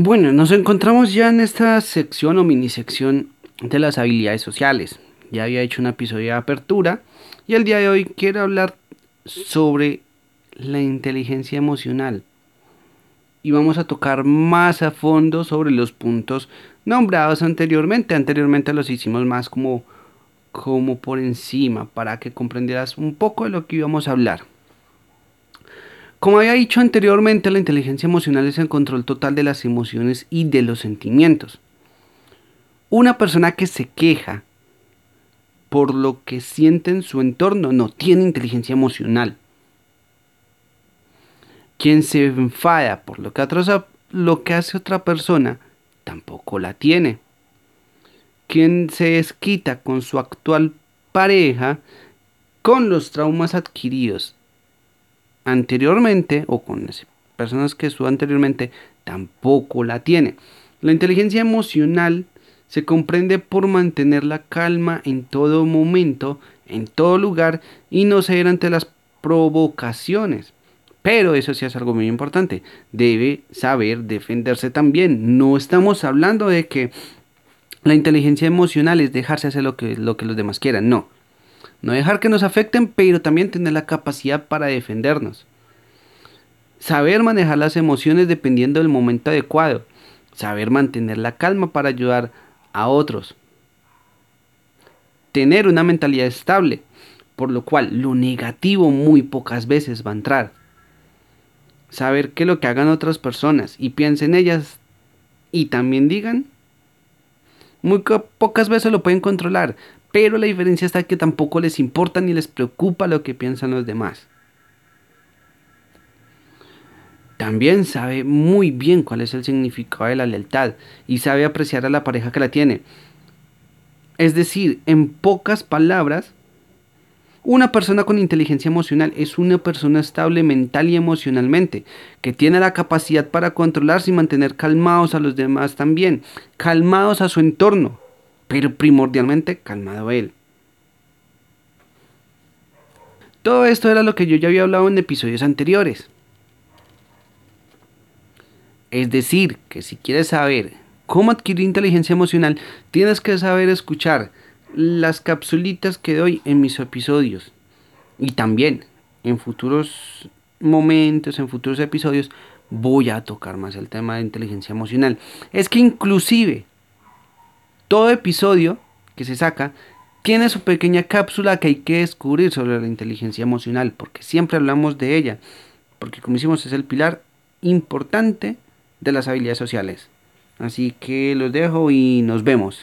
Bueno, nos encontramos ya en esta sección o mini sección de las habilidades sociales. Ya había hecho un episodio de apertura y el día de hoy quiero hablar sobre la inteligencia emocional. Y vamos a tocar más a fondo sobre los puntos nombrados anteriormente. Anteriormente los hicimos más como, como por encima para que comprendieras un poco de lo que íbamos a hablar. Como había dicho anteriormente, la inteligencia emocional es el control total de las emociones y de los sentimientos. Una persona que se queja por lo que siente en su entorno no tiene inteligencia emocional. Quien se enfada por lo que, hace otra persona tampoco la tiene. Quien se desquita con su actual pareja con los traumas adquiridos anteriormente o con las personas que estuvo anteriormente tampoco la tiene. La inteligencia emocional se comprende por mantener la calma en todo momento, en todo lugar y no ceder ante las provocaciones. Pero eso sí es algo muy importante. Debe saber defenderse también. No estamos hablando de que la inteligencia emocional es dejarse hacer lo que, lo que los demás quieran. No. No dejar que nos afecten, pero también tener la capacidad para defendernos. Saber manejar las emociones dependiendo del momento adecuado. Saber mantener la calma para ayudar a otros. Tener una mentalidad estable, por lo cual lo negativo muy pocas veces va a entrar. Saber que lo que hagan otras personas y piensen ellas y también digan, muy pocas veces lo pueden controlar, pero la diferencia está que tampoco les importa ni les preocupa lo que piensan los demás. También sabe muy bien cuál es el significado de la lealtad y sabe apreciar a la pareja que la tiene. Es decir, en pocas palabras, una persona con inteligencia emocional es una persona estable mental y emocionalmente, que tiene la capacidad para controlarse y mantener calmados a los demás también, calmados a su entorno, pero primordialmente calmado él. Todo esto era lo que yo ya había hablado en episodios anteriores. Es decir, que si quieres saber cómo adquirir inteligencia emocional, tienes que saber escuchar las capsulitas que doy en mis episodios. Y también en futuros momentos, en futuros episodios, voy a tocar más el tema de inteligencia emocional. Es que inclusive todo episodio que se saca tiene su pequeña cápsula que hay que descubrir sobre la inteligencia emocional, porque siempre hablamos de ella, porque como hicimos es el pilar importante de las habilidades sociales. Así que los dejo y nos vemos.